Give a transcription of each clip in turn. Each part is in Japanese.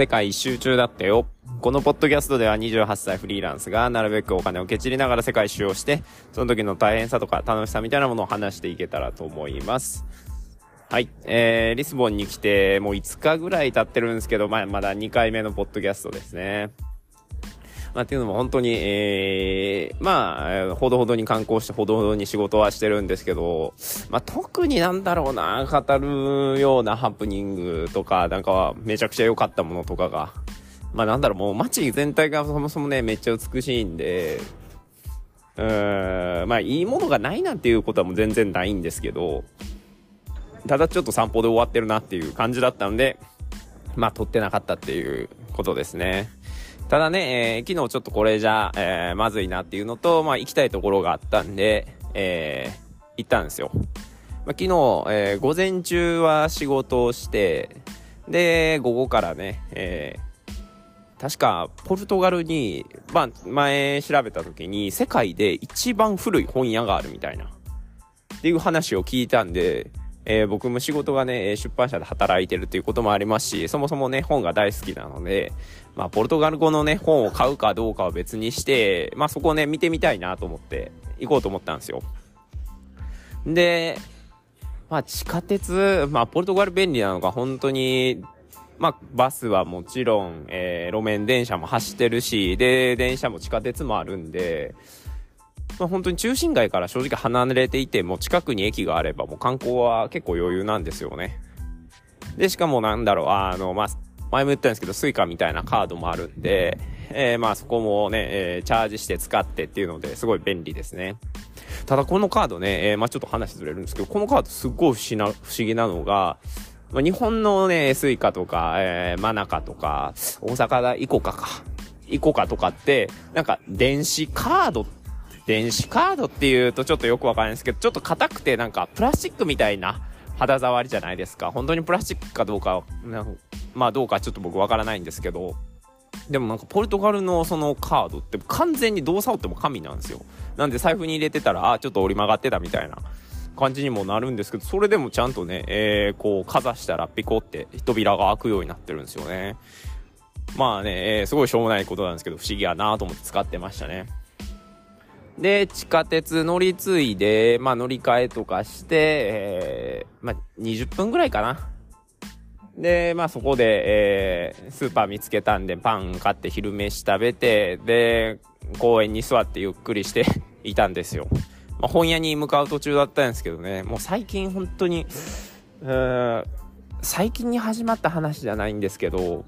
世界一周中だったよ。このポッドキャストでは28歳フリーランスがなるべくお金をけちりながら世界一周をして、その時の大変さとか楽しさみたいなものを話していけたらと思います。はい。えー、リスボンに来てもう5日ぐらい経ってるんですけど、まあ、まだ2回目のポッドキャストですね。まあ、っていうのも本当に、えー、まあ、ほどほどに観光してほどほどに仕事はしてるんですけど、まあ、特になんだろうな、語るようなハプニングとか、なんかはめちゃくちゃ良かったものとかが、まあなんだろう、もう街全体がそもそもね、めっちゃ美しいんで、うーん、まあいいものがないなんていうことはもう全然ないんですけど、ただちょっと散歩で終わってるなっていう感じだったんで、まあ撮ってなかったっていうことですね。ただね、えー、昨日ちょっとこれじゃ、えー、まずいなっていうのと、まあ行きたいところがあったんで、えー、行ったんですよ。まあ、昨日、えー、午前中は仕事をして、で、午後からね、えー、確か、ポルトガルに、まあ、前調べた時に、世界で一番古い本屋があるみたいな、っていう話を聞いたんで、えー、僕も仕事がね、出版社で働いてるっていうこともありますし、そもそもね、本が大好きなので、まあ、ポルトガル語のね、本を買うかどうかは別にして、まあ、そこをね、見てみたいなと思って、行こうと思ったんですよ。で、まあ、地下鉄、まあ、ポルトガル便利なのが本当に、まあ、バスはもちろん、えー、路面電車も走ってるし、で、電車も地下鉄もあるんで、まあ、本当に中心街から正直離れていても近くに駅があればもう観光は結構余裕なんですよね。で、しかもなんだろう、あの、まあ、前も言ったんですけど、 Suicaみたいなカードもあるんで、えー、まあそこもね、えー、チャージして使ってっていうのですごい便利ですね。ただこのカードね、えー、まあちょっと話ずれるんですけど、このカードすっごい不思議なのが、まあ、日本のね、 Suicaとか、えー、マナカとか、大阪だ、イコカか。イコカとかって、なんか電子カードって電子カードっていうとちょっとよくわかんないですけど、ちょっと硬くてなんかプラスチックみたいな肌触りじゃないですか。本当にプラスチックかどうか、まあどうかちょっと僕わからないんですけど、でもなんかポルトガルのそのカードって完全にどう触っても紙なんですよ。なんで財布に入れてたら、あ、ちょっと折り曲がってたみたいな感じにもなるんですけど、それでもちゃんとね、えー、こうかざしたらピコって扉が開くようになってるんですよね。まあね、えー、すごいしょうもないことなんですけど、不思議やなと思って使ってましたね。で、地下鉄乗り継いで、まあ乗り換えとかして、えー、まあ20分ぐらいかな。で、まあそこで、えー、スーパー見つけたんでパン買って昼飯食べて、で、公園に座ってゆっくりして いたんですよ。まあ本屋に向かう途中だったんですけどね、もう最近本当に、えー、最近に始まった話じゃないんですけど、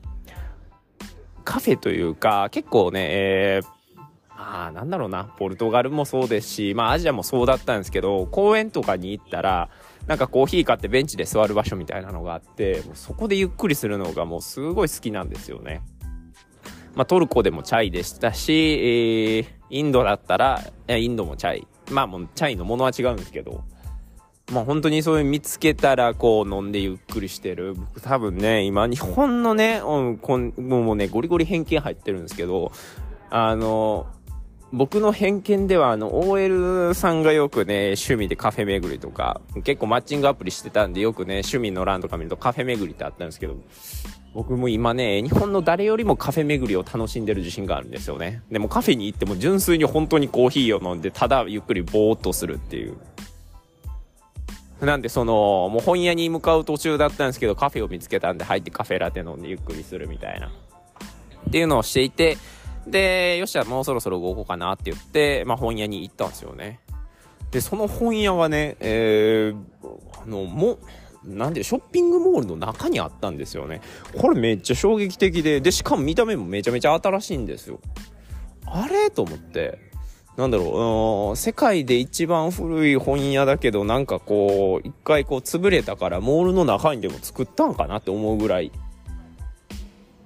カフェというか、結構ね、えー、なんだろうな、ポルトガルもそうですし、まあ、アジアもそうだったんですけど、公園とかに行ったら、なんかコーヒー買ってベンチで座る場所みたいなのがあって、もうそこでゆっくりするのがもうすごい好きなんですよね。まあ、トルコでもチャイでしたし、えー、インドだったら、インドもチャイ。まあもうチャイのものは違うんですけど、まあ本当にそういう見つけたらこう飲んでゆっくりしてる。僕多分ね、今日本のね、うん、こんもうね、ゴリゴリ偏見入ってるんですけど、あの、僕の偏見では、あの、OL さんがよくね、趣味でカフェ巡りとか、結構マッチングアプリしてたんで、よくね、趣味の欄とか見るとカフェ巡りってあったんですけど、僕も今ね、日本の誰よりもカフェ巡りを楽しんでる自信があるんですよね。でもカフェに行っても純粋に本当にコーヒーを飲んで、ただゆっくりぼーっとするっていう。なんでその、もう本屋に向かう途中だったんですけど、カフェを見つけたんで入ってカフェラテ飲んでゆっくりするみたいな。っていうのをしていて、で、よっしゃ、もうそろそろ動こうかなって言って、まあ本屋に行ったんですよね。で、その本屋はね、えー、あの、も、なんで、ショッピングモールの中にあったんですよね。これめっちゃ衝撃的で、で、しかも見た目もめちゃめちゃ新しいんですよ。あれ？と思って。なんだろう、世界で一番古い本屋だけど、なんかこう、一回こう潰れたからモールの中にでも作ったんかなって思うぐらい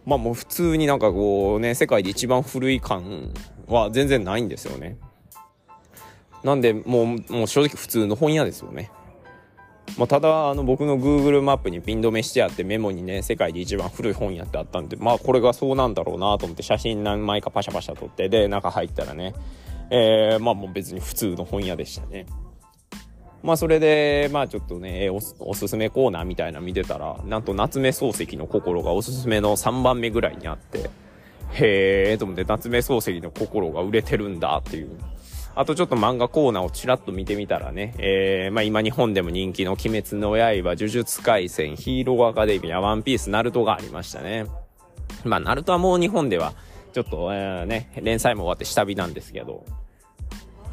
まあもう普通になんかこうね、世界で一番古い感は全然ないんですよね。なんで、もう、もう正直普通の本屋ですよね。まあ、ただ、あの、僕の Google マップにピン止めしてあってメモにね、世界で一番古い本屋ってあったんで、まあ、これがそうなんだろうなと思って写真何枚かパシャパシャ撮って、で、中入ったらね、えー、まあもう別に普通の本屋でしたね。まあそれで、まあちょっとね、おおすすめコーナーみたいな見てたら、なんと夏目漱石の心がおすすめの3番目ぐらいにあって、へーと思って夏目漱石の心が売れてるんだっていう。あとちょっと漫画コーナーをちらっと見てみたらね、えー、まあ今日本でも人気の鬼滅の刃、呪術廻戦、ヒーローアカデミア、ワンピース、ナルトがありましたね。まあナルトはもう日本では、ちょっと、えー、ね、連載も終わって下火なんですけど。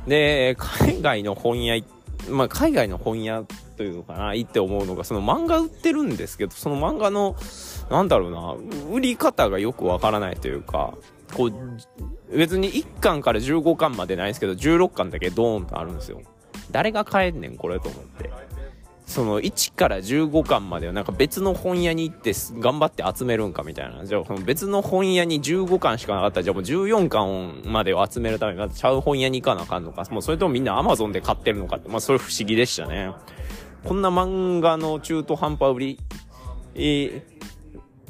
で、海外の本屋、まあ海外の本屋というのかな、いいって思うのが、その漫画売ってるんですけど、その漫画の、なんだろうな、売り方がよくわからないというか、こう、別に1巻から15巻までないんですけど、16巻だけドーンとあるんですよ。誰が買えんねん、これと思って。その1から15巻まではなんか別の本屋に行って頑張って集めるんかみたいな。じゃあその別の本屋に15巻しかなかったら、じゃあもう14巻までを集めるためにまたちゃう本屋に行かなあかんのか。もうそれともみんな Amazon で買ってるのかって。まあそれ不思議でしたね。こんな漫画の中途半端売り、えー、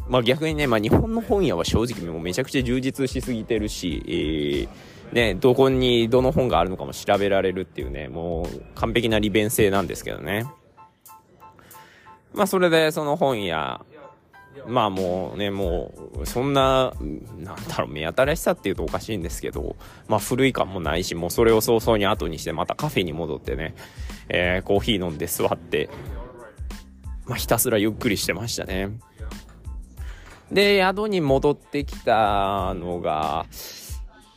まあ逆にね、まあ日本の本屋は正直もうめちゃくちゃ充実しすぎてるし、えー、ね、どこにどの本があるのかも調べられるっていうね、もう完璧な利便性なんですけどね。まあそれでその本屋、まあもうね、もう、そんな、なんだろう、目新しさって言うとおかしいんですけど、まあ古い感もないし、もうそれを早々に後にしてまたカフェに戻ってね、えー、コーヒー飲んで座って、まあひたすらゆっくりしてましたね。で、宿に戻ってきたのが、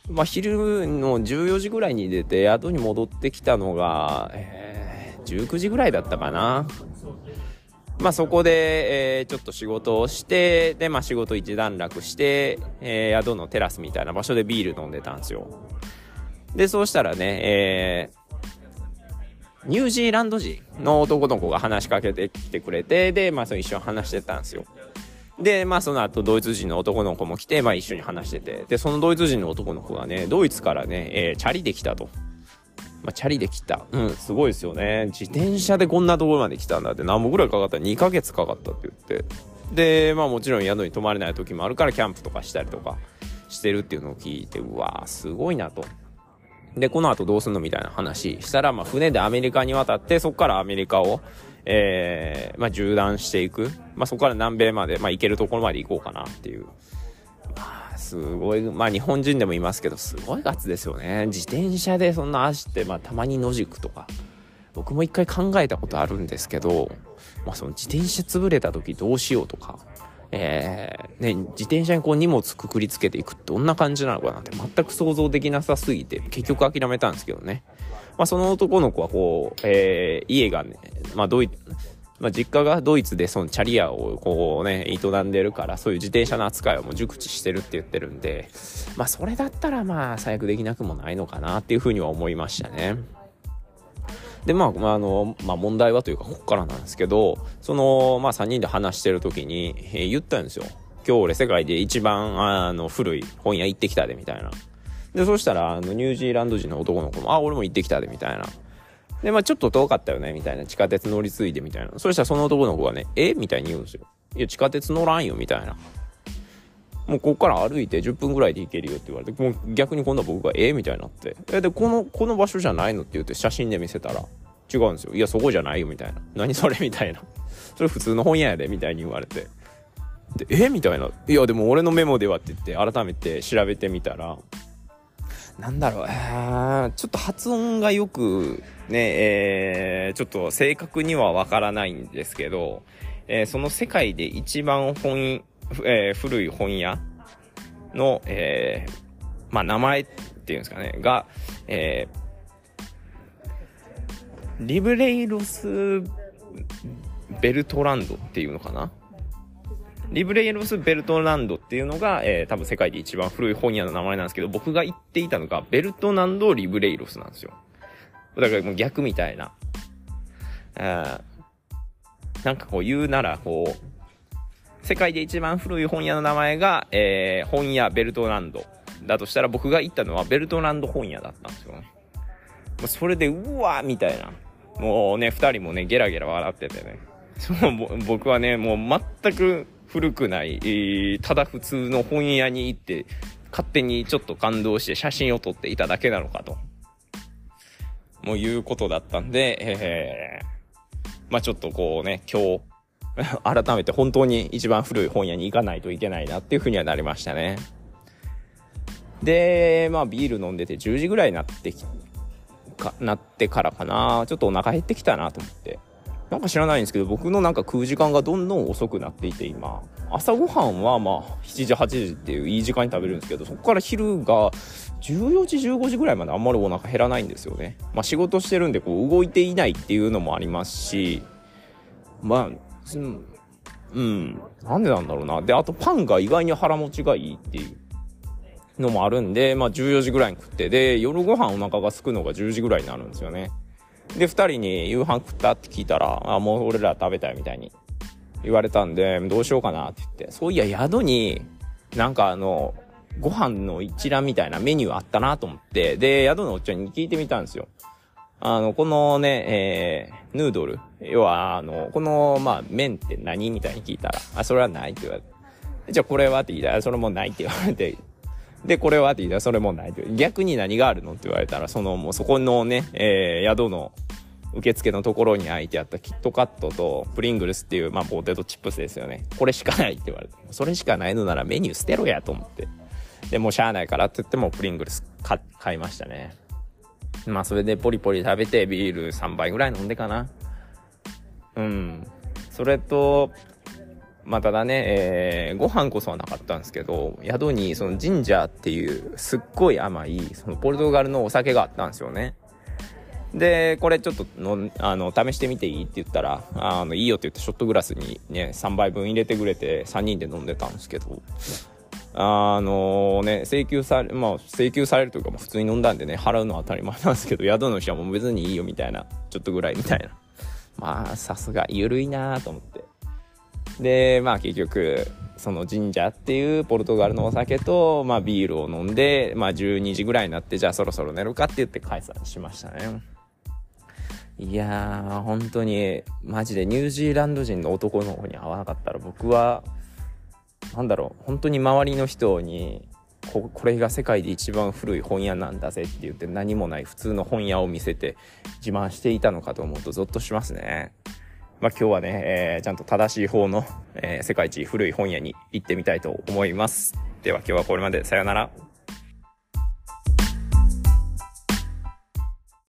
まあ、昼の14時ぐらいに出て、宿に戻ってきたのが、えー、19時ぐらいだったかな。まあ、そこで、えー、ちょっと仕事をして、で、まあ、仕事一段落して、えー、宿のテラスみたいな場所でビール飲んでたんですよ。で、そうしたらね、えー、ニュージーランド人の男の子が話しかけてきてくれて、で、まあ、その一緒に話してたんですよ。で、まあその後ドイツ人の男の子も来て、まあ一緒に話してて、で、そのドイツ人の男の子がね、ドイツからね、えー、チャリで来たと。まあ、チャリで来た。うん、すごいですよね。自転車でこんなところまで来たんだって何本ぐらいかかった ?2 ヶ月かかったって言って。で、まあもちろん宿に泊まれない時もあるからキャンプとかしたりとかしてるっていうのを聞いて、うわーすごいなと。で、この後どうすんのみたいな話したら、まあ船でアメリカに渡って、そこからアメリカを、えー、まあ、縦断していく。まあ、そこから南米まで、まあ、行けるところまで行こうかなっていう。すごい、まあ、日本人でもいますけど、すごいガッツですよね。自転車でそんな足って、まあ、たまに野宿とか。僕も一回考えたことあるんですけど、まあ、その自転車潰れた時どうしようとか、えー、ね、自転車にこう荷物くくりつけていくってどんな感じなのかなって全く想像できなさすぎて、結局諦めたんですけどね。まあ、その男の子はこう、えー、家がね、まあ、ドイまあ、実家がドイツでそのチャリ屋をこうね、営んでるから、そういう自転車の扱いはもう熟知してるって言ってるんで、まあ、それだったらまあ、最悪できなくもないのかなっていうふうには思いましたね。で、まあ、まあ、あの、まあ、問題はというか、ここからなんですけど、その、まあ、3人で話してる時に、えー、言ったんですよ。今日俺世界で一番、あの、古い本屋行ってきたで、みたいな。で、そしたら、あの、ニュージーランド人の男の子も、あ、俺も行ってきたで、みたいな。で、まあちょっと遠かったよね、みたいな。地下鉄乗り継いで、みたいな。そしたらその男の子がね、え？みたいに言うんですよ。いや、地下鉄乗らんよ、みたいな。もうここから歩いて10分ぐらいで行けるよって言われて、もう逆に今度は僕がえ？みたいになって。え、で、この、この場所じゃないのって言って写真で見せたら、違うんですよ。いや、そこじゃないよ、みたいな。何それ？みたいな。それ普通の本屋やで、みたいに言われて。で、え？みたいな。いや、でも俺のメモではって言って、改めて調べてみたら、なんだろう、えー、ちょっと発音がよく、ね、えー、ちょっと正確にはわからないんですけど、えー、その世界で一番本、えー、古い本屋の、えー、まあ名前っていうんですかね、が、えー、リブレイロス・ベルトランドっていうのかな？リブレイロス・ベルトランドっていうのが、えー、多分世界で一番古い本屋の名前なんですけど、僕が言っていたのが、ベルトナンド・リブレイロスなんですよ。だからもう逆みたいな。あなんかこう言うなら、こう、世界で一番古い本屋の名前が、えー、本屋ベルトランドだとしたら僕が行ったのはベルトランド本屋だったんですよね。もうそれで、うわーみたいな。もうね、二人もね、ゲラゲラ笑っててね。そう僕はね、もう全く古くない、えー、ただ普通の本屋に行って、勝手にちょっと感動して写真を撮っていただけなのかと。もういうことだったんで、えー、まあちょっとこうね、今日、改めて本当に一番古い本屋に行かないといけないなっていうふうにはなりましたね。で、まあビール飲んでて10時ぐらいになってきか、なってからかな、ちょっとお腹減ってきたなと思って。なんか知らないんですけど、僕のなんか食う時間がどんどん遅くなっていて、今。朝ごはんはまあ、7時、8時っていういい時間に食べるんですけど、そこから昼が14時、15時ぐらいまであんまりお腹減らないんですよね。まあ仕事してるんで、こう動いていないっていうのもありますし、まあ、うん、なんでなんだろうな。で、あとパンが意外に腹持ちがいいっていうのもあるんで、まあ14時ぐらいに食って、で、夜ご飯お腹が空くのが10時ぐらいになるんですよね。で、二人に夕飯食ったって聞いたら、あ、もう俺ら食べたよみたいに言われたんで、どうしようかなって言って、そういや宿に、なんかあの、ご飯の一覧みたいなメニューあったなと思って、で、宿のおっちゃんに聞いてみたんですよ。あの、このね、えー、ヌードル。要は、あの、この、まあ、麺って何みたいに聞いたら、あ、それはないって言われて。じゃあこれはって言ったら、それもないって言われて。で、これはって言ったら、それもない。逆に何があるのって言われたら、その、もうそこのね、えー、宿の受付のところに空いてあったキットカットとプリングルスっていう、まあ、ポテトチップスですよね。これしかないって言われて。それしかないのならメニュー捨てろやと思って。で、もうしゃあないからって言ってもプリングルス買いましたね。まあそれでポリポリ食べてビール3杯ぐらい飲んでかな。うん。それと、まあただね、えー、ご飯こそはなかったんですけど、宿にそのジンジャーっていうすっごい甘い、そのポルトガルのお酒があったんですよね。で、これちょっとの、あの、試してみていいって言ったら、あの、いいよって言ってショットグラスにね、3杯分入れてくれて3人で飲んでたんですけど、あのね、請求され、まあ、請求されるというか、普通に飲んだんでね、払うのは当たり前なんですけど、宿の人はもう別にいいよみたいな、ちょっとぐらいみたいな。まあ、さすが、ゆるいなと思って。で、まあ結局、その神社っていうポルトガルのお酒と、まあビールを飲んで、まあ12時ぐらいになって、じゃあそろそろ寝るかって言って解散しましたね。いやー、本当に、マジでニュージーランド人の男の子に会わなかったら僕は、なんだろう本当に周りの人にここれが世界で一番古い本屋なんだぜって言って何もない普通の本屋を見せて自慢していたのかと思うとゾッとしますね。まあ、今日はね、えー、ちゃんと正しい方の、えー、世界一古い本屋に行ってみたいと思います。では今日はこれまでさよなら。